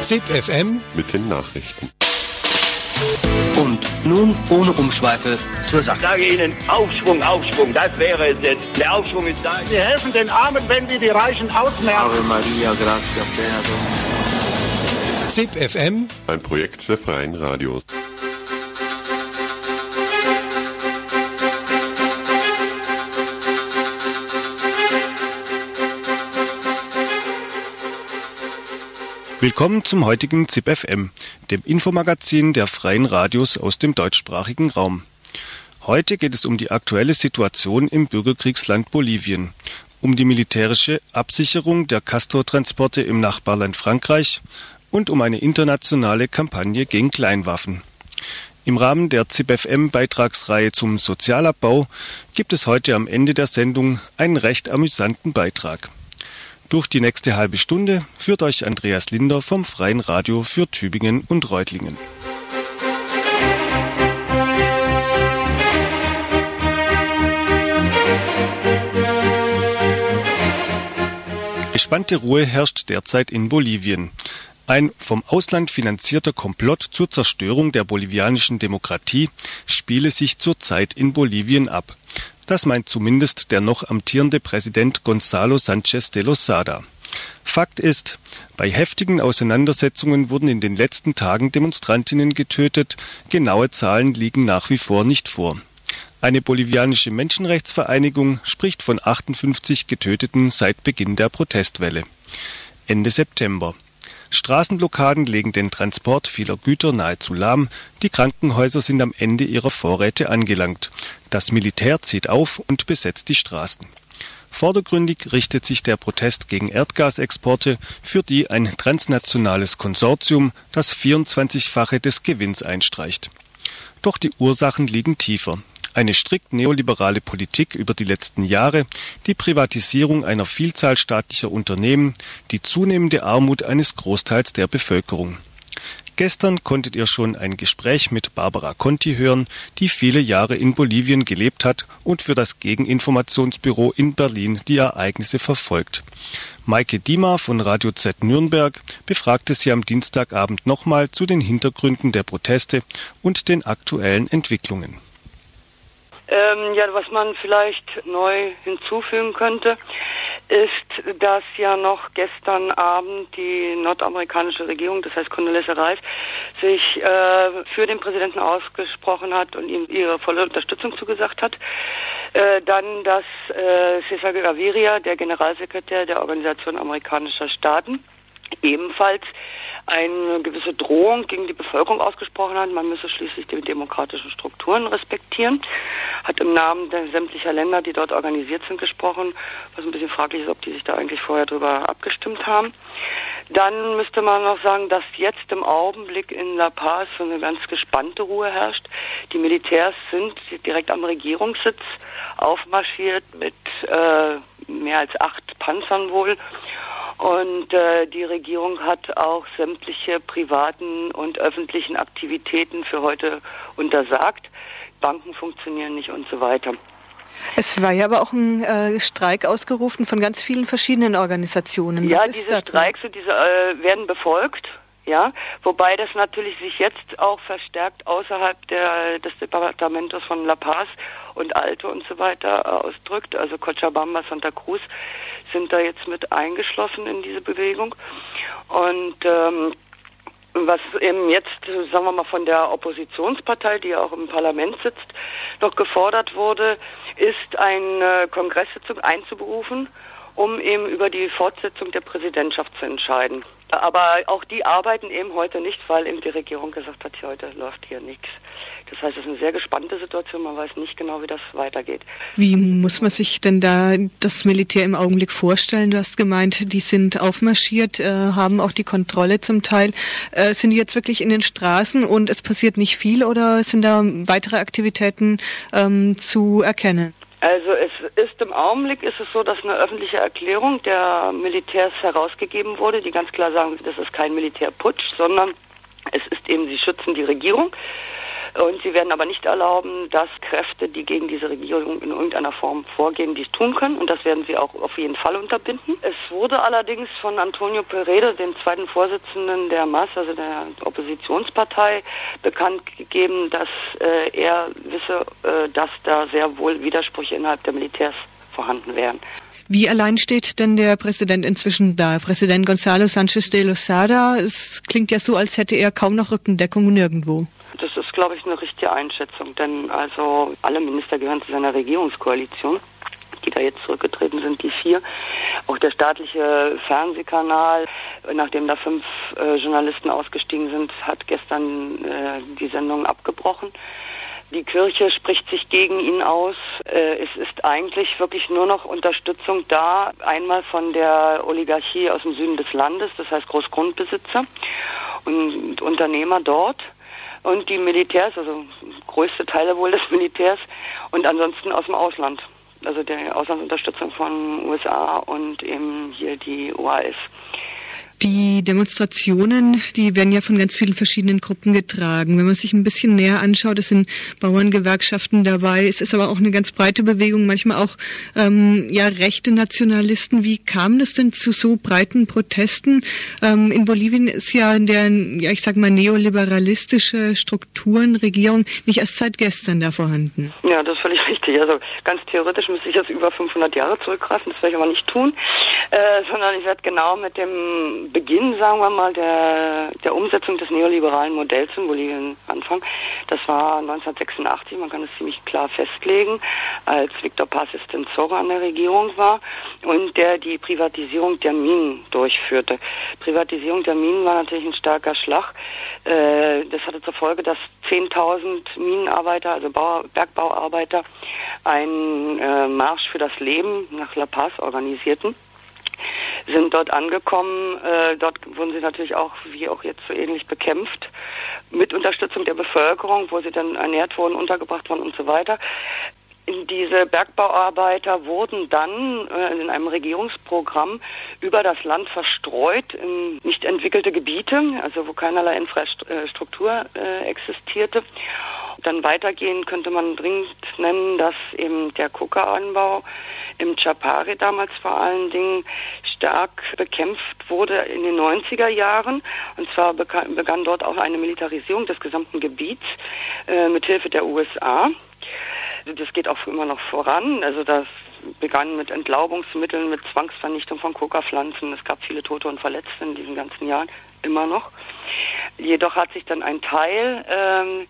ZIP FM mit den Nachrichten. Und nun ohne Umschweife zur Sache. Ich sage Ihnen, Aufschwung, Aufschwung, das wäre es jetzt. Der Aufschwung ist da. Wir helfen den Armen, wenn wir die Reichen ausmerken. Ave Maria, plena ZIP FM, Ein Projekt der Freien Radios. Willkommen zum heutigen ZIP FM, dem Infomagazin der Freien Radios aus dem deutschsprachigen Raum. Heute geht es um die aktuelle Situation im Bürgerkriegsland Bolivien, um die militärische Absicherung der Castor-Transporte im Nachbarland Frankreich und um eine internationale Kampagne gegen Kleinwaffen. Im Rahmen der ZIP-FM-Beitragsreihe zum Sozialabbau gibt es heute am Ende der Sendung einen recht amüsanten Beitrag. Durch die nächste halbe Stunde führt euch Andreas Linder vom Freien Radio für Tübingen und Reutlingen. Gespannte Ruhe herrscht derzeit in Bolivien. Ein vom Ausland finanzierter Komplott zur Zerstörung der bolivianischen Demokratie spiele sich zurzeit in Bolivien ab. Das meint zumindest der noch amtierende Präsident Gonzalo Sanchez de Losada. Fakt ist, bei heftigen Auseinandersetzungen wurden in den letzten Tagen Demonstrantinnen getötet, genaue Zahlen liegen nach wie vor nicht vor. Eine bolivianische Menschenrechtsvereinigung spricht von 58 Getöteten seit Beginn der Protestwelle. Ende September. Straßenblockaden legen den Transport vieler Güter nahezu lahm, die Krankenhäuser sind am Ende ihrer Vorräte angelangt. Das Militär zieht auf und besetzt die Straßen. Vordergründig richtet sich der Protest gegen Erdgasexporte, für die ein transnationales Konsortium das 24-fache des Gewinns einstreicht. Doch die Ursachen liegen tiefer. Eine strikt neoliberale Politik über die letzten Jahre, die Privatisierung einer Vielzahl staatlicher Unternehmen, die zunehmende Armut eines Großteils der Bevölkerung. Gestern konntet ihr schon ein Gespräch mit Barbara Conti hören, die viele Jahre in Bolivien gelebt hat und für das Gegeninformationsbüro in Berlin die Ereignisse verfolgt. Maike Diemer von Radio Z Nürnberg befragte sie am Dienstagabend nochmal zu den Hintergründen der Proteste und den aktuellen Entwicklungen. Ähm, ja, was man vielleicht neu hinzufügen könnte, ist, dass ja noch gestern Abend die nordamerikanische Regierung, das heißt Condoleezza Rice, sich äh, für den Präsidenten ausgesprochen hat und ihm ihre volle Unterstützung zugesagt hat. Äh, dann, dass äh, Cesar Gaviria, der Generalsekretär der Organisation amerikanischer Staaten, ebenfalls eine gewisse Drohung gegen die Bevölkerung ausgesprochen hat. Man müsse schließlich die demokratischen Strukturen respektieren. Hat im Namen der sämtlicher Länder, die dort organisiert sind, gesprochen, was ein bisschen fraglich ist, ob die sich da eigentlich vorher drüber abgestimmt haben. Dann müsste man noch sagen, dass jetzt im Augenblick in La Paz so eine ganz gespannte Ruhe herrscht. Die Militärs sind direkt am Regierungssitz aufmarschiert mit äh, mehr als acht Panzern wohl und äh, die Regierung hat auch sämtliche privaten und öffentlichen Aktivitäten für heute untersagt. Banken funktionieren nicht und so weiter. Es war ja aber auch ein äh, Streik ausgerufen von ganz vielen verschiedenen Organisationen. Was ja, diese Streiks und diese äh, werden befolgt. Ja, wobei das natürlich sich jetzt auch verstärkt außerhalb der, des Departamentos von La Paz und Alto und so weiter äh, ausdrückt. Also Cochabamba, Santa Cruz sind da jetzt mit eingeschlossen in diese Bewegung. Und ähm, was eben jetzt, sagen wir mal, von der Oppositionspartei, die auch im Parlament sitzt, noch gefordert wurde, ist eine Kongresssitzung einzuberufen, um eben über die Fortsetzung der Präsidentschaft zu entscheiden. Aber auch die arbeiten eben heute nicht, weil eben die Regierung gesagt hat, heute läuft hier nichts. Das heißt, es ist eine sehr gespannte Situation. Man weiß nicht genau, wie das weitergeht. Wie muss man sich denn da das Militär im Augenblick vorstellen? Du hast gemeint, die sind aufmarschiert, äh, haben auch die Kontrolle zum Teil. Äh, sind die jetzt wirklich in den Straßen und es passiert nicht viel oder sind da weitere Aktivitäten ähm, zu erkennen? Also es ist im Augenblick ist es so, dass eine öffentliche Erklärung der Militärs herausgegeben wurde, die ganz klar sagen, das ist kein Militärputsch, sondern es ist eben, sie schützen die Regierung. Und sie werden aber nicht erlauben, dass Kräfte, die gegen diese Regierung in irgendeiner Form vorgehen, dies tun können. Und das werden sie auch auf jeden Fall unterbinden. Es wurde allerdings von Antonio Peredo, dem zweiten Vorsitzenden der MAS, also der Oppositionspartei, bekannt gegeben, dass äh, er wisse, äh, dass da sehr wohl Widersprüche innerhalb der Militärs vorhanden wären. Wie allein steht denn der Präsident inzwischen da? Präsident Gonzalo Sanchez de Lozada, es klingt ja so, als hätte er kaum noch Rückendeckung nirgendwo. Das ist, glaube ich, eine richtige Einschätzung, denn also alle Minister gehören zu seiner Regierungskoalition die da jetzt zurückgetreten sind, die vier. Auch der staatliche Fernsehkanal, nachdem da fünf äh, Journalisten ausgestiegen sind, hat gestern äh, die Sendung abgebrochen. Die Kirche spricht sich gegen ihn aus. Äh, es ist eigentlich wirklich nur noch Unterstützung da, einmal von der Oligarchie aus dem Süden des Landes, das heißt Großgrundbesitzer und Unternehmer dort und die Militärs, also größte Teile wohl des Militärs und ansonsten aus dem Ausland. Also der Auslandsunterstützung von USA und eben hier die OAS. Die Demonstrationen, die werden ja von ganz vielen verschiedenen Gruppen getragen. Wenn man sich ein bisschen näher anschaut, es sind Bauerngewerkschaften dabei, es ist aber auch eine ganz breite Bewegung, manchmal auch ähm, ja rechte Nationalisten. Wie kam das denn zu so breiten Protesten? Ähm, in Bolivien ist ja der, ja ich sag mal, neoliberalistische Strukturenregierung nicht erst seit gestern da vorhanden. Ja, das ist völlig richtig. Also ganz theoretisch müsste ich jetzt über 500 Jahre zurückgreifen, das werde ich aber nicht tun, äh, sondern ich werde genau mit dem Beginn, sagen wir mal, der, der Umsetzung des neoliberalen Modells in Bolivien anfangen. Das war 1986, man kann es ziemlich klar festlegen, als Victor Paz Estenzoro an der Regierung war und der die Privatisierung der Minen durchführte. Privatisierung der Minen war natürlich ein starker Schlag. Äh, das hatte zur Folge, dass 10.000 Minenarbeiter, also Bau, Bergbauarbeiter, einen äh, Marsch für das Leben nach La Paz organisierten sind dort angekommen. Äh, dort wurden sie natürlich auch, wie auch jetzt so ähnlich, bekämpft mit Unterstützung der Bevölkerung, wo sie dann ernährt wurden, untergebracht wurden und so weiter. Diese Bergbauarbeiter wurden dann äh, in einem Regierungsprogramm über das Land verstreut in nicht entwickelte Gebiete, also wo keinerlei Infrastruktur äh, existierte. Dann weitergehen könnte man dringend nennen, dass eben der Coca-Anbau im Chapare damals vor allen Dingen stark bekämpft wurde in den 90er Jahren. Und zwar begann dort auch eine Militarisierung des gesamten Gebiets äh, mit Hilfe der USA. Das geht auch immer noch voran. Also das begann mit Entlaubungsmitteln, mit Zwangsvernichtung von Coca-Pflanzen. Es gab viele Tote und Verletzte in diesen ganzen Jahren, immer noch. Jedoch hat sich dann ein Teil ähm,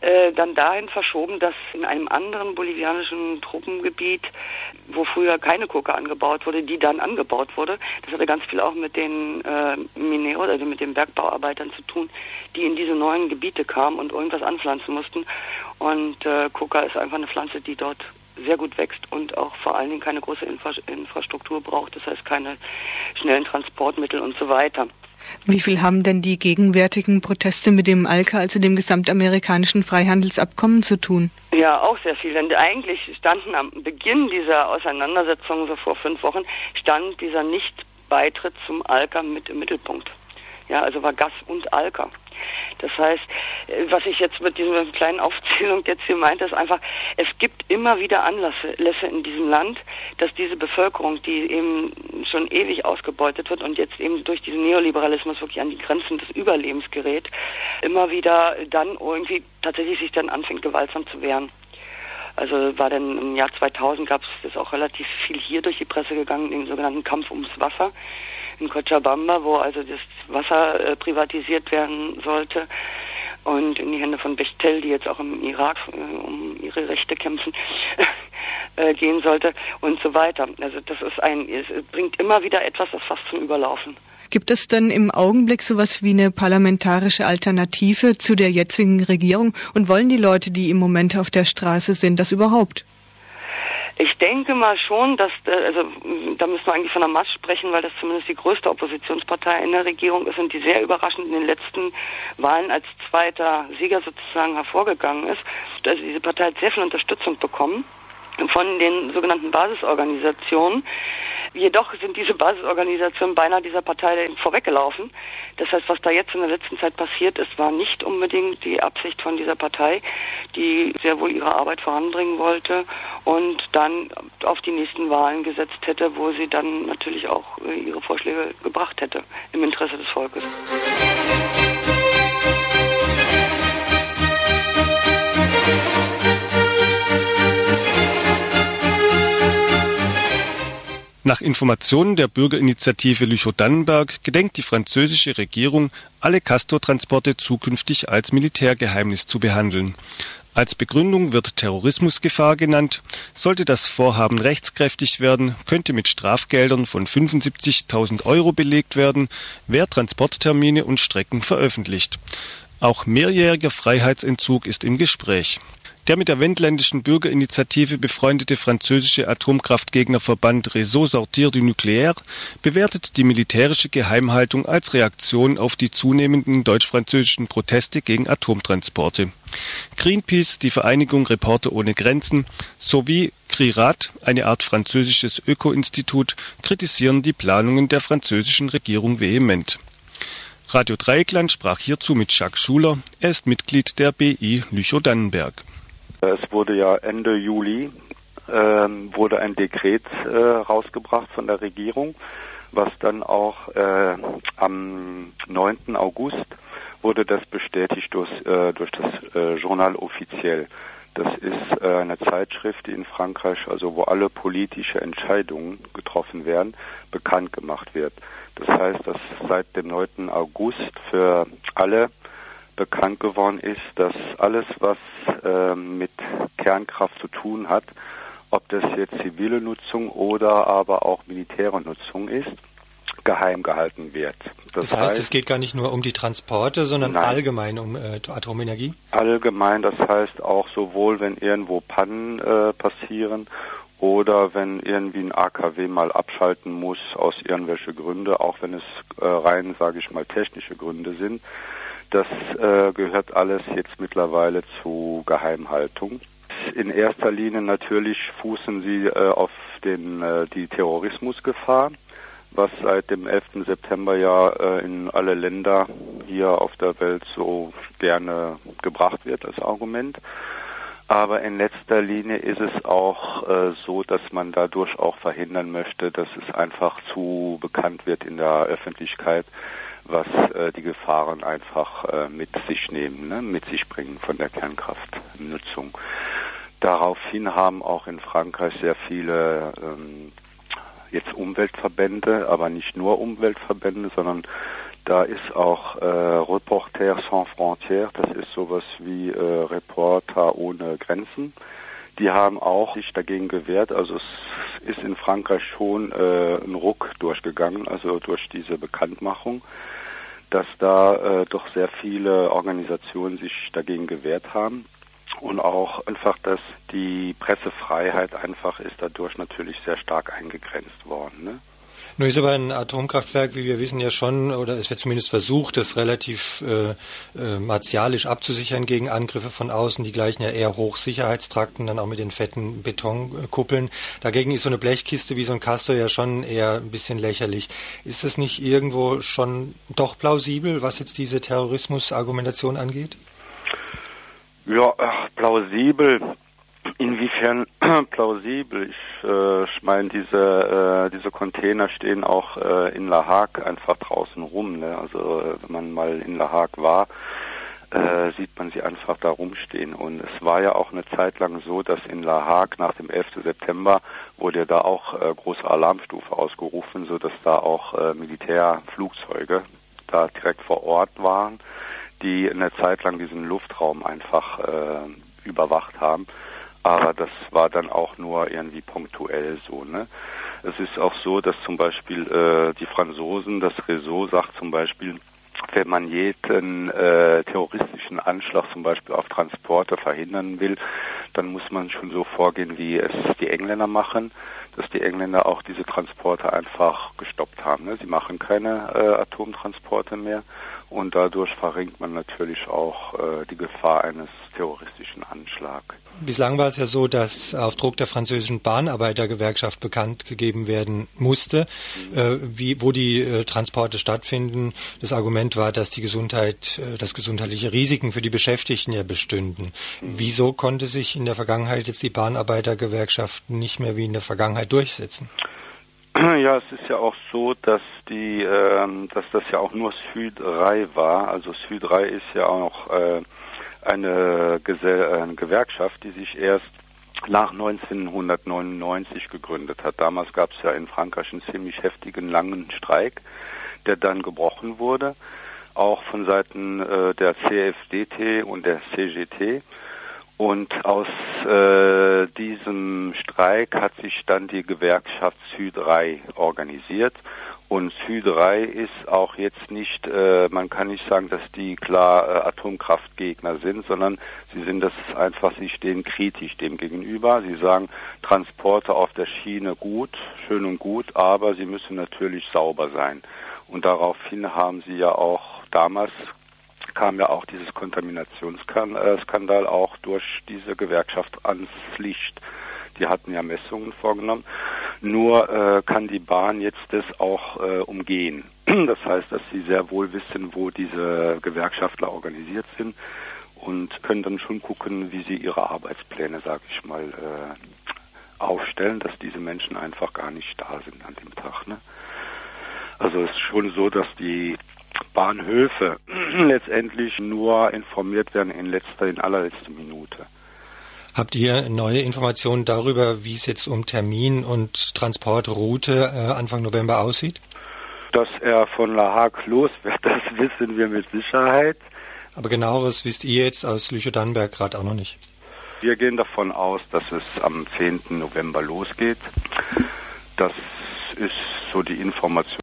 äh, dann dahin verschoben, dass in einem anderen bolivianischen Truppengebiet, wo früher keine Coca angebaut wurde, die dann angebaut wurde. Das hatte ganz viel auch mit den äh, Minero, also mit den Bergbauarbeitern zu tun, die in diese neuen Gebiete kamen und irgendwas anpflanzen mussten. Und äh, Coca ist einfach eine Pflanze, die dort sehr gut wächst und auch vor allen Dingen keine große Infra Infrastruktur braucht, das heißt keine schnellen Transportmittel und so weiter. Wie viel haben denn die gegenwärtigen Proteste mit dem ALCA, also dem gesamtamerikanischen Freihandelsabkommen, zu tun? Ja, auch sehr viel. Denn eigentlich standen am Beginn dieser Auseinandersetzung, so vor fünf Wochen, stand dieser Nichtbeitritt zum ALCA mit im Mittelpunkt. Ja, also war Gas und Alka. Das heißt, was ich jetzt mit dieser kleinen Aufzählung jetzt hier meinte, ist einfach, es gibt immer wieder Anlässe in diesem Land, dass diese Bevölkerung, die eben schon ewig ausgebeutet wird und jetzt eben durch diesen Neoliberalismus wirklich an die Grenzen des Überlebens gerät, immer wieder dann irgendwie tatsächlich sich dann anfängt, gewaltsam zu wehren. Also war dann im Jahr 2000 gab es das auch relativ viel hier durch die Presse gegangen, den sogenannten Kampf ums Wasser in Cochabamba, wo also das Wasser äh, privatisiert werden sollte und in die Hände von Bechtel, die jetzt auch im Irak äh, um ihre Rechte kämpfen, äh, gehen sollte und so weiter. Also das ist ein, es bringt immer wieder etwas, das fast zum Überlaufen. Gibt es denn im Augenblick sowas wie eine parlamentarische Alternative zu der jetzigen Regierung? Und wollen die Leute, die im Moment auf der Straße sind, das überhaupt? Ich denke mal schon, dass, äh, also da müssen wir eigentlich von der Masch sprechen, weil das zumindest die größte Oppositionspartei in der Regierung ist und die sehr überraschend in den letzten Wahlen als zweiter Sieger sozusagen hervorgegangen ist. Also diese Partei hat sehr viel Unterstützung bekommen von den sogenannten Basisorganisationen, Jedoch sind diese Basisorganisationen beinahe dieser Partei vorweggelaufen. Das heißt, was da jetzt in der letzten Zeit passiert ist, war nicht unbedingt die Absicht von dieser Partei, die sehr wohl ihre Arbeit voranbringen wollte und dann auf die nächsten Wahlen gesetzt hätte, wo sie dann natürlich auch äh, ihre Vorschläge gebracht hätte im Interesse des Volkes. Nach Informationen der Bürgerinitiative Lüchow-Dannenberg gedenkt die französische Regierung, alle Castor-Transporte zukünftig als Militärgeheimnis zu behandeln. Als Begründung wird Terrorismusgefahr genannt. Sollte das Vorhaben rechtskräftig werden, könnte mit Strafgeldern von 75.000 Euro belegt werden, wer Transporttermine und Strecken veröffentlicht. Auch mehrjähriger Freiheitsentzug ist im Gespräch. Der mit der wendländischen Bürgerinitiative befreundete französische Atomkraftgegnerverband Réseau Sortir du Nucléaire bewertet die militärische Geheimhaltung als Reaktion auf die zunehmenden deutsch-französischen Proteste gegen Atomtransporte. Greenpeace, die Vereinigung Reporter ohne Grenzen sowie CRIRAT, eine Art französisches Öko-Institut, kritisieren die Planungen der französischen Regierung vehement. Radio Dreieckland sprach hierzu mit Jacques Schuler. Er ist Mitglied der BI Lüchow-Dannenberg. Es wurde ja Ende Juli ähm, wurde ein Dekret äh, rausgebracht von der Regierung, was dann auch äh, am 9. August wurde das bestätigt durch, äh, durch das äh, Journal Offiziell. Das ist äh, eine Zeitschrift, in Frankreich, also wo alle politische Entscheidungen getroffen werden, bekannt gemacht wird. Das heißt, dass seit dem 9. August für alle bekannt geworden ist, dass alles, was äh, mit Kernkraft zu tun hat, ob das jetzt zivile Nutzung oder aber auch militäre Nutzung ist, geheim gehalten wird. Das, das heißt, heißt, es geht gar nicht nur um die Transporte, sondern nein, allgemein um äh, Atomenergie? Allgemein, das heißt auch sowohl, wenn irgendwo Pannen äh, passieren oder wenn irgendwie ein AKW mal abschalten muss aus irgendwelchen Gründen, auch wenn es äh, rein, sage ich mal, technische Gründe sind, das äh, gehört alles jetzt mittlerweile zu Geheimhaltung. In erster Linie natürlich fußen sie äh, auf den, äh, die Terrorismusgefahr, was seit dem 11. September ja äh, in alle Länder hier auf der Welt so gerne gebracht wird als Argument. Aber in letzter Linie ist es auch äh, so, dass man dadurch auch verhindern möchte, dass es einfach zu bekannt wird in der Öffentlichkeit, was äh, die Gefahren einfach äh, mit sich nehmen, ne, mit sich bringen von der Kernkraftnutzung. Daraufhin haben auch in Frankreich sehr viele ähm, jetzt Umweltverbände, aber nicht nur Umweltverbände, sondern da ist auch äh, Reporter sans frontières, das ist sowas wie äh, Reporter ohne Grenzen. Die haben auch sich dagegen gewehrt. Also es ist in Frankreich schon äh, ein Ruck durchgegangen, also durch diese Bekanntmachung dass da äh, doch sehr viele Organisationen sich dagegen gewehrt haben und auch einfach, dass die Pressefreiheit einfach ist dadurch natürlich sehr stark eingegrenzt worden. Ne? Nur ist aber ein Atomkraftwerk, wie wir wissen, ja schon, oder es wird zumindest versucht, das relativ äh, äh, martialisch abzusichern gegen Angriffe von außen. Die gleichen ja eher Hochsicherheitstrakten, dann auch mit den fetten Betonkuppeln. Dagegen ist so eine Blechkiste wie so ein Castor ja schon eher ein bisschen lächerlich. Ist das nicht irgendwo schon doch plausibel, was jetzt diese Terrorismusargumentation angeht? Ja, ach, plausibel. Inwiefern plausibel? Ich, äh, ich meine, diese, äh, diese Container stehen auch äh, in La Hague einfach draußen rum. Ne? Also äh, wenn man mal in La Hague war, äh, sieht man sie einfach da rumstehen. Und es war ja auch eine Zeit lang so, dass in La Hague nach dem 11. September wurde ja da auch äh, große Alarmstufe ausgerufen, so dass da auch äh, Militärflugzeuge da direkt vor Ort waren, die eine Zeit lang diesen Luftraum einfach äh, überwacht haben aber das war dann auch nur irgendwie punktuell so. Ne? Es ist auch so, dass zum Beispiel äh, die Franzosen, das Réseau sagt zum Beispiel, wenn man jeden äh, terroristischen Anschlag zum Beispiel auf Transporte verhindern will, dann muss man schon so vorgehen, wie es die Engländer machen, dass die Engländer auch diese Transporte einfach gestoppt haben. Ne? Sie machen keine äh, Atomtransporte mehr und dadurch verringert man natürlich auch äh, die Gefahr eines terroristischen Anschlags. Bislang war es ja so, dass auf Druck der französischen Bahnarbeitergewerkschaft bekannt gegeben werden musste, äh, wie, wo die äh, Transporte stattfinden. Das Argument war, dass die Gesundheit, äh, dass gesundheitliche Risiken für die Beschäftigten ja bestünden. Wieso konnte sich in der Vergangenheit jetzt die Bahnarbeitergewerkschaft nicht mehr wie in der Vergangenheit durchsetzen? Ja, es ist ja auch so, dass die, ähm, dass das ja auch nur Süd-3 war. Also Süd-3 ist ja auch äh, eine, eine Gewerkschaft, die sich erst nach 1999 gegründet hat. Damals gab es ja in Frankreich einen ziemlich heftigen langen Streik, der dann gebrochen wurde, auch von Seiten äh, der CFDT und der CGT. Und aus äh, diesem Streik hat sich dann die Gewerkschaft Süd-3 organisiert und Sü3 ist auch jetzt nicht, äh, man kann nicht sagen, dass die klar äh, Atomkraftgegner sind, sondern sie sind das einfach, sie stehen kritisch dem gegenüber. Sie sagen, Transporte auf der Schiene gut, schön und gut, aber sie müssen natürlich sauber sein. Und daraufhin haben sie ja auch damals kam ja auch dieses Kontaminationsskandal auch durch diese Gewerkschaft ans Licht. Die hatten ja Messungen vorgenommen. Nur äh, kann die Bahn jetzt das auch äh, umgehen. Das heißt, dass sie sehr wohl wissen, wo diese Gewerkschaftler organisiert sind und können dann schon gucken, wie sie ihre Arbeitspläne, sage ich mal, äh, aufstellen, dass diese Menschen einfach gar nicht da sind an dem Tag. Ne? Also es ist schon so, dass die Bahnhöfe letztendlich nur informiert werden in letzter, in allerletzter Minute. Habt ihr neue Informationen darüber, wie es jetzt um Termin und Transportroute äh, Anfang November aussieht? Dass er von La Hague los wird, das wissen wir mit Sicherheit. Aber genaueres wisst ihr jetzt aus Lüchow-Dannenberg gerade auch noch nicht. Wir gehen davon aus, dass es am 10. November losgeht. Das ist so die Information.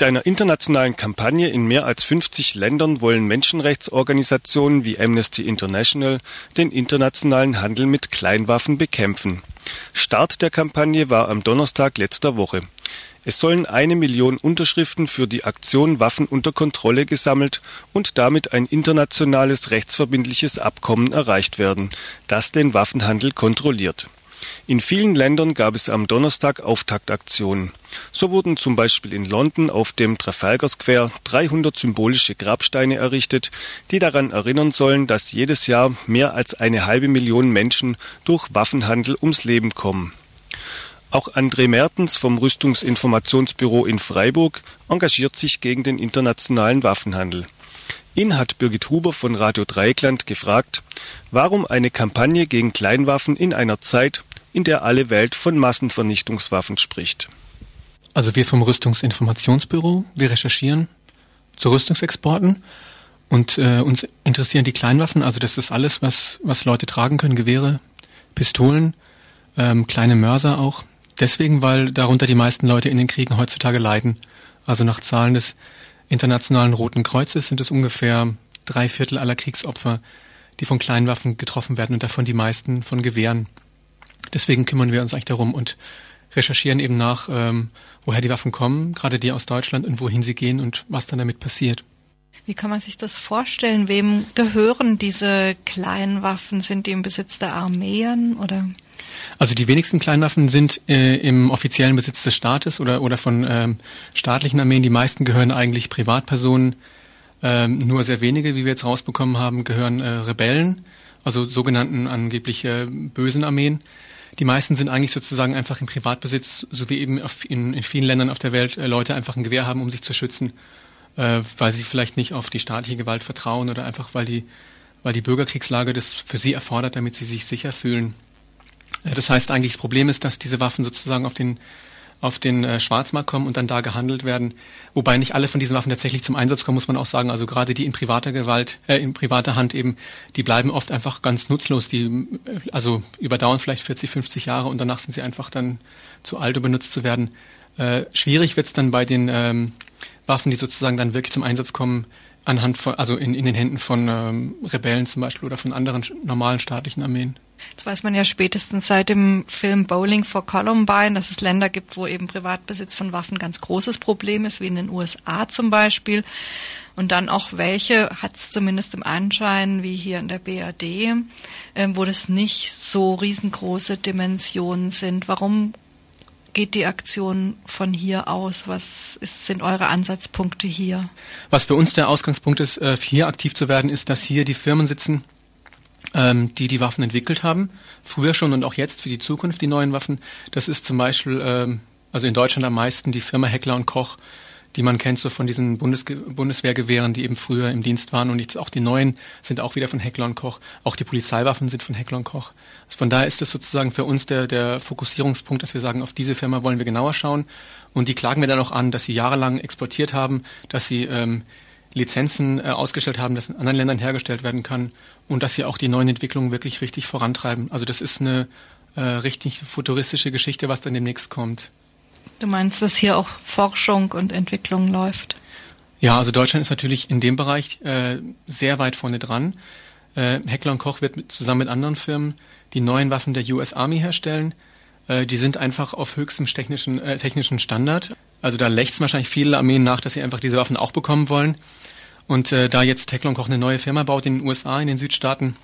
Mit einer internationalen Kampagne in mehr als 50 Ländern wollen Menschenrechtsorganisationen wie Amnesty International den internationalen Handel mit Kleinwaffen bekämpfen. Start der Kampagne war am Donnerstag letzter Woche. Es sollen eine Million Unterschriften für die Aktion Waffen unter Kontrolle gesammelt und damit ein internationales rechtsverbindliches Abkommen erreicht werden, das den Waffenhandel kontrolliert. In vielen Ländern gab es am Donnerstag Auftaktaktionen. So wurden zum Beispiel in London auf dem Trafalgar Square 300 symbolische Grabsteine errichtet, die daran erinnern sollen, dass jedes Jahr mehr als eine halbe Million Menschen durch Waffenhandel ums Leben kommen. Auch André Mertens vom Rüstungsinformationsbüro in Freiburg engagiert sich gegen den internationalen Waffenhandel. Ihn hat Birgit Huber von Radio Dreieckland gefragt, warum eine Kampagne gegen Kleinwaffen in einer Zeit, in der alle Welt von Massenvernichtungswaffen spricht. Also wir vom Rüstungsinformationsbüro, wir recherchieren zu Rüstungsexporten und äh, uns interessieren die Kleinwaffen, also das ist alles, was, was Leute tragen können, Gewehre, Pistolen, ähm, kleine Mörser auch. Deswegen, weil darunter die meisten Leute in den Kriegen heutzutage leiden. Also nach Zahlen des Internationalen Roten Kreuzes sind es ungefähr drei Viertel aller Kriegsopfer, die von Kleinwaffen getroffen werden und davon die meisten von Gewehren. Deswegen kümmern wir uns eigentlich darum und recherchieren eben nach, ähm, woher die Waffen kommen, gerade die aus Deutschland und wohin sie gehen und was dann damit passiert. Wie kann man sich das vorstellen? Wem gehören diese kleinen Waffen? Sind die im Besitz der Armeen oder? Also die wenigsten Kleinwaffen sind äh, im offiziellen Besitz des Staates oder, oder von ähm, staatlichen Armeen. Die meisten gehören eigentlich Privatpersonen. Ähm, nur sehr wenige, wie wir jetzt rausbekommen haben, gehören äh, Rebellen, also sogenannten angeblich äh, bösen Armeen. Die meisten sind eigentlich sozusagen einfach im Privatbesitz, so wie eben in, in vielen Ländern auf der Welt äh, Leute einfach ein Gewehr haben, um sich zu schützen, äh, weil sie vielleicht nicht auf die staatliche Gewalt vertrauen oder einfach weil die, weil die Bürgerkriegslage das für sie erfordert, damit sie sich sicher fühlen. Äh, das heißt eigentlich, das Problem ist, dass diese Waffen sozusagen auf den auf den äh, Schwarzmarkt kommen und dann da gehandelt werden. Wobei nicht alle von diesen Waffen tatsächlich zum Einsatz kommen, muss man auch sagen. Also gerade die in privater Gewalt, äh, in privater Hand eben, die bleiben oft einfach ganz nutzlos. Die äh, also überdauern vielleicht 40, 50 Jahre und danach sind sie einfach dann zu alt, um benutzt zu werden. Äh, schwierig wird's dann bei den ähm, Waffen, die sozusagen dann wirklich zum Einsatz kommen, anhand von, also in, in den Händen von ähm, Rebellen zum Beispiel oder von anderen normalen staatlichen Armeen. Das weiß man ja spätestens seit dem Film Bowling for Columbine, dass es Länder gibt, wo eben Privatbesitz von Waffen ganz großes Problem ist, wie in den USA zum Beispiel. Und dann auch welche, hat es zumindest im Anschein, wie hier in der BRD, äh, wo das nicht so riesengroße Dimensionen sind. Warum geht die Aktion von hier aus? Was ist, sind eure Ansatzpunkte hier? Was für uns der Ausgangspunkt ist, äh, hier aktiv zu werden, ist, dass hier die Firmen sitzen, ähm, die die Waffen entwickelt haben. Früher schon und auch jetzt für die Zukunft die neuen Waffen. Das ist zum Beispiel, ähm, also in Deutschland am meisten die Firma Heckler und Koch, die man kennt so von diesen Bundes Bundeswehrgewehren, die eben früher im Dienst waren und jetzt auch die neuen sind auch wieder von Heckler und Koch. Auch die Polizeiwaffen sind von Heckler und Koch. Also von daher ist es sozusagen für uns der, der Fokussierungspunkt, dass wir sagen, auf diese Firma wollen wir genauer schauen. Und die klagen wir dann auch an, dass sie jahrelang exportiert haben, dass sie ähm, Lizenzen äh, ausgestellt haben, das in anderen Ländern hergestellt werden kann und dass sie auch die neuen Entwicklungen wirklich richtig vorantreiben. Also das ist eine äh, richtig futuristische Geschichte, was dann demnächst kommt. Du meinst, dass hier auch Forschung und Entwicklung läuft? Ja, also Deutschland ist natürlich in dem Bereich äh, sehr weit vorne dran. Äh, Heckler und Koch wird mit, zusammen mit anderen Firmen die neuen Waffen der US Army herstellen. Äh, die sind einfach auf höchstem technischen, äh, technischen Standard. Also da lächzen wahrscheinlich viele Armeen nach, dass sie einfach diese Waffen auch bekommen wollen. Und äh, da jetzt und Koch eine neue Firma baut in den USA, in den Südstaaten,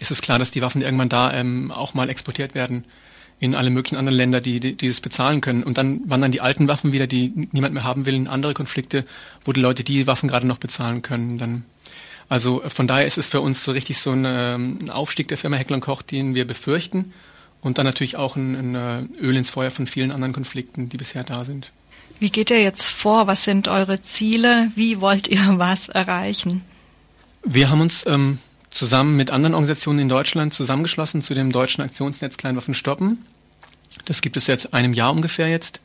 ist es klar, dass die Waffen irgendwann da ähm, auch mal exportiert werden in alle möglichen anderen Länder, die, die, die das bezahlen können. Und dann wandern die alten Waffen wieder, die niemand mehr haben will, in andere Konflikte, wo die Leute die Waffen gerade noch bezahlen können. Dann also von daher ist es für uns so richtig so ein, ähm, ein Aufstieg der Firma Heckler Koch, den wir befürchten. Und dann natürlich auch ein, ein äh, Öl ins Feuer von vielen anderen Konflikten, die bisher da sind. Wie geht ihr jetzt vor? Was sind eure Ziele? Wie wollt ihr was erreichen? Wir haben uns ähm, zusammen mit anderen Organisationen in Deutschland zusammengeschlossen zu dem deutschen Aktionsnetz Kleinwaffen stoppen. Das gibt es jetzt einem Jahr ungefähr jetzt.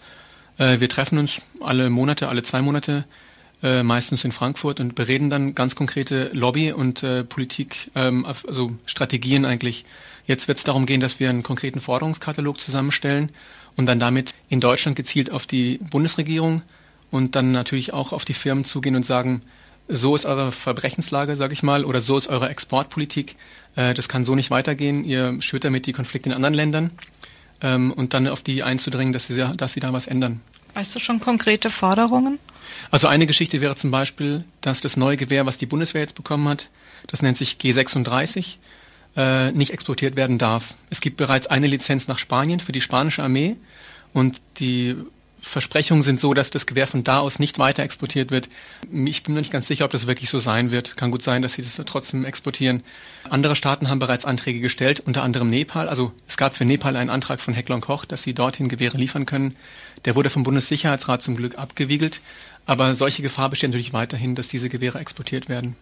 Äh, wir treffen uns alle Monate, alle zwei Monate, äh, meistens in Frankfurt und bereden dann ganz konkrete Lobby- und äh, Politik, ähm, also Strategien eigentlich. Jetzt wird es darum gehen, dass wir einen konkreten Forderungskatalog zusammenstellen und dann damit in Deutschland gezielt auf die Bundesregierung und dann natürlich auch auf die Firmen zugehen und sagen, so ist eure Verbrechenslage, sage ich mal, oder so ist eure Exportpolitik. Äh, das kann so nicht weitergehen. Ihr schürt damit die Konflikte in anderen Ländern ähm, und dann auf die einzudringen, dass sie, dass sie da was ändern. Weißt du schon konkrete Forderungen? Also eine Geschichte wäre zum Beispiel, dass das neue Gewehr, was die Bundeswehr jetzt bekommen hat, das nennt sich G36, äh, nicht exportiert werden darf. Es gibt bereits eine Lizenz nach Spanien für die spanische Armee und die Versprechungen sind so, dass das Gewehr von da aus nicht weiter exportiert wird. Ich bin noch nicht ganz sicher, ob das wirklich so sein wird. Kann gut sein, dass sie das trotzdem exportieren. Andere Staaten haben bereits Anträge gestellt, unter anderem Nepal. Also es gab für Nepal einen Antrag von Heckler Koch, dass sie dorthin Gewehre liefern können. Der wurde vom Bundessicherheitsrat zum Glück abgewiegelt. Aber solche Gefahr besteht natürlich weiterhin, dass diese Gewehre exportiert werden.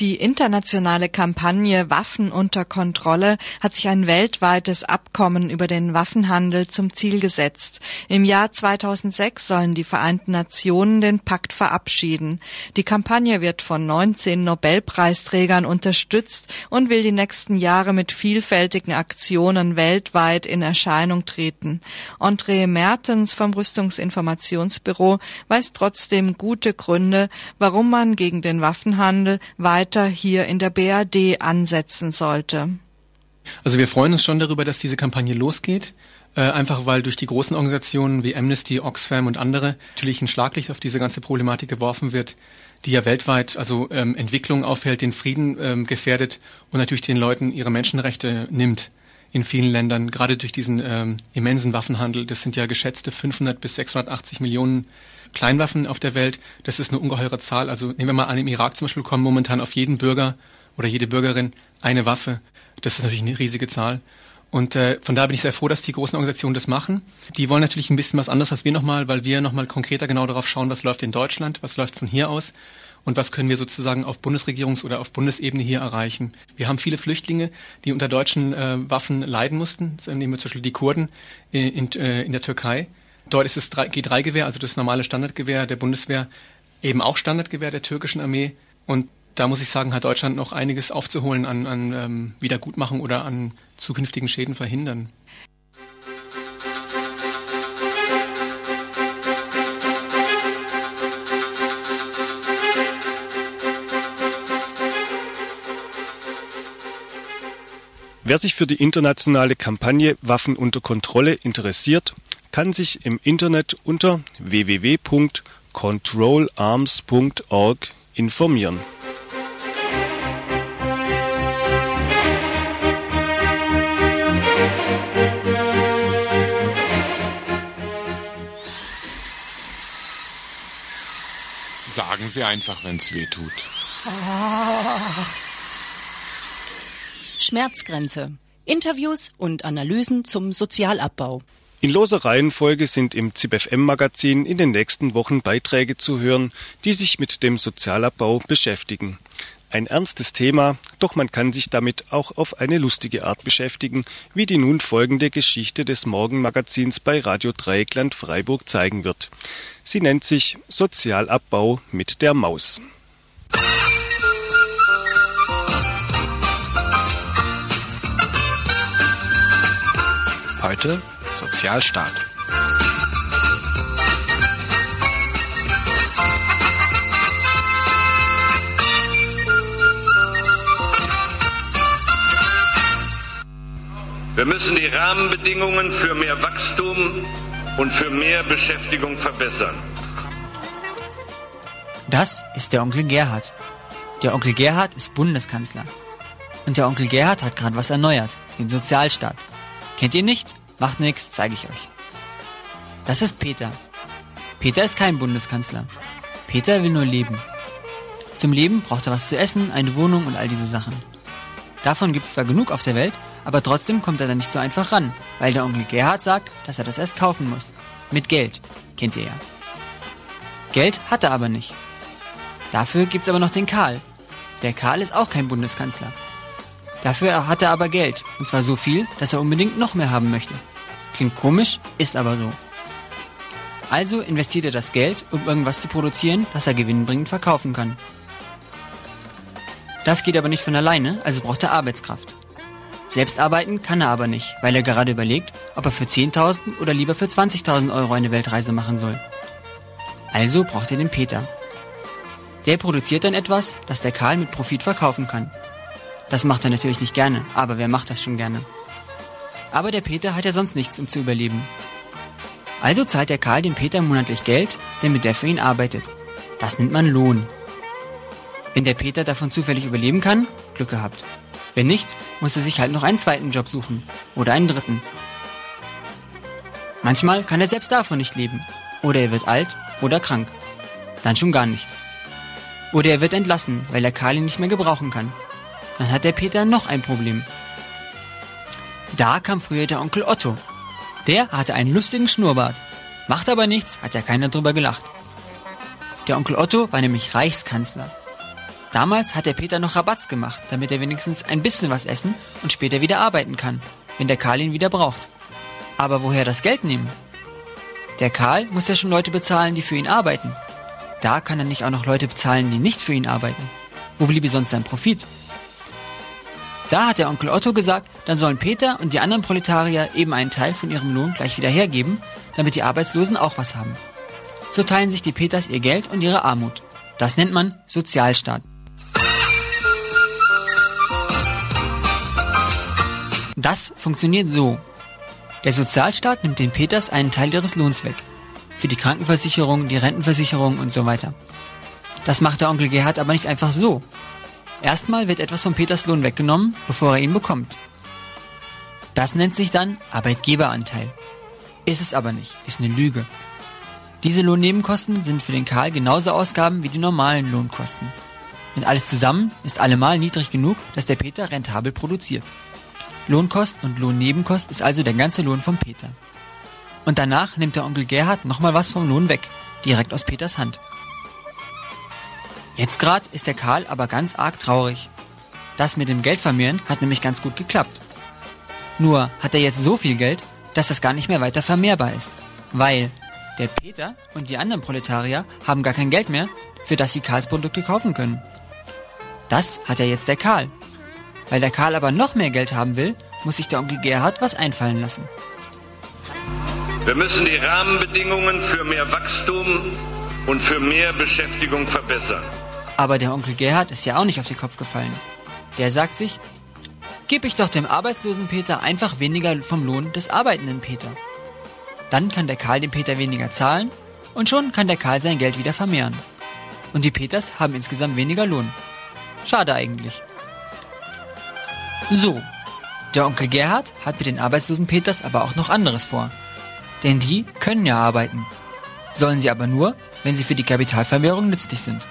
Die internationale Kampagne Waffen unter Kontrolle hat sich ein weltweites Abkommen über den Waffenhandel zum Ziel gesetzt. Im Jahr 2006 sollen die Vereinten Nationen den Pakt verabschieden. Die Kampagne wird von 19 Nobelpreisträgern unterstützt und will die nächsten Jahre mit vielfältigen Aktionen weltweit in Erscheinung treten. André Mertens vom Rüstungsinformationsbüro weiß trotzdem gute Gründe, warum man gegen den Waffenhandel weiter weiter hier in der BRD ansetzen sollte? Also wir freuen uns schon darüber, dass diese Kampagne losgeht. Äh, einfach weil durch die großen Organisationen wie Amnesty, Oxfam und andere natürlich ein Schlaglicht auf diese ganze Problematik geworfen wird, die ja weltweit also ähm, Entwicklung aufhält, den Frieden ähm, gefährdet und natürlich den Leuten ihre Menschenrechte nimmt in vielen Ländern, gerade durch diesen ähm, immensen Waffenhandel. Das sind ja geschätzte 500 bis 680 Millionen Kleinwaffen auf der Welt, das ist eine ungeheure Zahl. Also nehmen wir mal an, im Irak zum Beispiel kommen momentan auf jeden Bürger oder jede Bürgerin eine Waffe. Das ist natürlich eine riesige Zahl. Und äh, von da bin ich sehr froh, dass die großen Organisationen das machen. Die wollen natürlich ein bisschen was anderes als wir nochmal, weil wir nochmal konkreter genau darauf schauen, was läuft in Deutschland, was läuft von hier aus und was können wir sozusagen auf Bundesregierungs- oder auf Bundesebene hier erreichen. Wir haben viele Flüchtlinge, die unter deutschen äh, Waffen leiden mussten, nehmen wir zum Beispiel die Kurden in, in, äh, in der Türkei. Dort ist das G3-Gewehr, also das normale Standardgewehr der Bundeswehr, eben auch Standardgewehr der türkischen Armee. Und da muss ich sagen, hat Deutschland noch einiges aufzuholen an, an ähm, Wiedergutmachung oder an zukünftigen Schäden verhindern. Wer sich für die internationale Kampagne Waffen unter Kontrolle interessiert, kann sich im Internet unter www.controlarms.org informieren. Sagen Sie einfach, wenn es weh tut. Schmerzgrenze. Interviews und Analysen zum Sozialabbau. In loser Reihenfolge sind im ZipFM-Magazin in den nächsten Wochen Beiträge zu hören, die sich mit dem Sozialabbau beschäftigen. Ein ernstes Thema, doch man kann sich damit auch auf eine lustige Art beschäftigen, wie die nun folgende Geschichte des Morgenmagazins bei Radio Dreieckland Freiburg zeigen wird. Sie nennt sich Sozialabbau mit der Maus. Heute Sozialstaat. Wir müssen die Rahmenbedingungen für mehr Wachstum und für mehr Beschäftigung verbessern. Das ist der Onkel Gerhard. Der Onkel Gerhard ist Bundeskanzler. Und der Onkel Gerhard hat gerade was erneuert, den Sozialstaat. Kennt ihr nicht? Macht nichts, zeige ich euch. Das ist Peter. Peter ist kein Bundeskanzler. Peter will nur leben. Zum Leben braucht er was zu essen, eine Wohnung und all diese Sachen. Davon gibt es zwar genug auf der Welt, aber trotzdem kommt er da nicht so einfach ran, weil der Onkel Gerhard sagt, dass er das erst kaufen muss. Mit Geld, kennt ihr ja. Geld hat er aber nicht. Dafür gibt's aber noch den Karl. Der Karl ist auch kein Bundeskanzler. Dafür hat er aber Geld, und zwar so viel, dass er unbedingt noch mehr haben möchte. Klingt komisch, ist aber so. Also investiert er das Geld, um irgendwas zu produzieren, das er gewinnbringend verkaufen kann. Das geht aber nicht von alleine, also braucht er Arbeitskraft. Selbst arbeiten kann er aber nicht, weil er gerade überlegt, ob er für 10.000 oder lieber für 20.000 Euro eine Weltreise machen soll. Also braucht er den Peter. Der produziert dann etwas, das der Karl mit Profit verkaufen kann. Das macht er natürlich nicht gerne, aber wer macht das schon gerne? Aber der Peter hat ja sonst nichts, um zu überleben. Also zahlt der Karl dem Peter monatlich Geld, damit der für ihn arbeitet. Das nennt man Lohn. Wenn der Peter davon zufällig überleben kann, Glück gehabt. Wenn nicht, muss er sich halt noch einen zweiten Job suchen. Oder einen dritten. Manchmal kann er selbst davon nicht leben. Oder er wird alt oder krank. Dann schon gar nicht. Oder er wird entlassen, weil er Karl ihn nicht mehr gebrauchen kann. Dann hat der Peter noch ein Problem. Da kam früher der Onkel Otto. Der hatte einen lustigen Schnurrbart. Macht aber nichts, hat ja keiner drüber gelacht. Der Onkel Otto war nämlich Reichskanzler. Damals hat der Peter noch Rabatz gemacht, damit er wenigstens ein bisschen was essen und später wieder arbeiten kann, wenn der Karl ihn wieder braucht. Aber woher das Geld nehmen? Der Karl muss ja schon Leute bezahlen, die für ihn arbeiten. Da kann er nicht auch noch Leute bezahlen, die nicht für ihn arbeiten. Wo bliebe sonst sein Profit? Da hat der Onkel Otto gesagt, dann sollen Peter und die anderen Proletarier eben einen Teil von ihrem Lohn gleich wieder hergeben, damit die Arbeitslosen auch was haben. So teilen sich die Peters ihr Geld und ihre Armut. Das nennt man Sozialstaat. Das funktioniert so. Der Sozialstaat nimmt den Peters einen Teil ihres Lohns weg. Für die Krankenversicherung, die Rentenversicherung und so weiter. Das macht der Onkel Gerhard aber nicht einfach so. Erstmal wird etwas von Peters Lohn weggenommen, bevor er ihn bekommt. Das nennt sich dann Arbeitgeberanteil. Ist es aber nicht, ist eine Lüge. Diese Lohnnebenkosten sind für den Karl genauso Ausgaben wie die normalen Lohnkosten. Und alles zusammen ist allemal niedrig genug, dass der Peter rentabel produziert. Lohnkost und Lohnnebenkost ist also der ganze Lohn vom Peter. Und danach nimmt der Onkel Gerhard nochmal was vom Lohn weg, direkt aus Peters Hand. Jetzt gerade ist der Karl aber ganz arg traurig. Das mit dem Geldvermehren hat nämlich ganz gut geklappt. Nur hat er jetzt so viel Geld, dass das gar nicht mehr weiter vermehrbar ist. Weil der Peter und die anderen Proletarier haben gar kein Geld mehr, für das sie Karls Produkte kaufen können. Das hat ja jetzt der Karl. Weil der Karl aber noch mehr Geld haben will, muss sich der Onkel Gerhard was einfallen lassen. Wir müssen die Rahmenbedingungen für mehr Wachstum und für mehr Beschäftigung verbessern. Aber der Onkel Gerhard ist ja auch nicht auf den Kopf gefallen. Der sagt sich, gebe ich doch dem arbeitslosen Peter einfach weniger vom Lohn des arbeitenden Peter. Dann kann der Karl dem Peter weniger zahlen und schon kann der Karl sein Geld wieder vermehren. Und die Peters haben insgesamt weniger Lohn. Schade eigentlich. So, der Onkel Gerhard hat mit den arbeitslosen Peters aber auch noch anderes vor. Denn die können ja arbeiten. Sollen sie aber nur, wenn sie für die Kapitalvermehrung nützlich sind.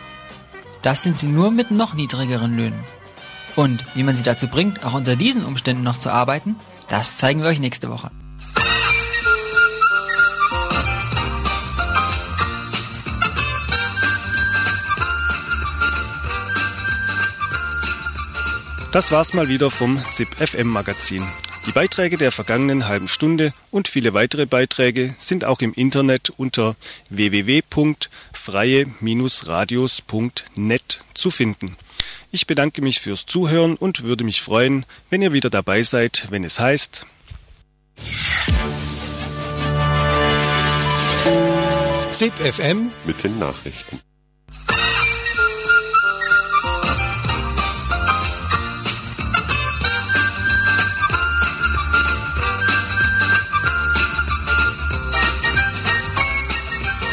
Das sind sie nur mit noch niedrigeren Löhnen. Und wie man sie dazu bringt, auch unter diesen Umständen noch zu arbeiten, das zeigen wir euch nächste Woche. Das war's mal wieder vom ZIP FM Magazin. Die Beiträge der vergangenen halben Stunde und viele weitere Beiträge sind auch im Internet unter www.freie-radios.net zu finden. Ich bedanke mich fürs Zuhören und würde mich freuen, wenn ihr wieder dabei seid, wenn es heißt ZIP FM mit den Nachrichten.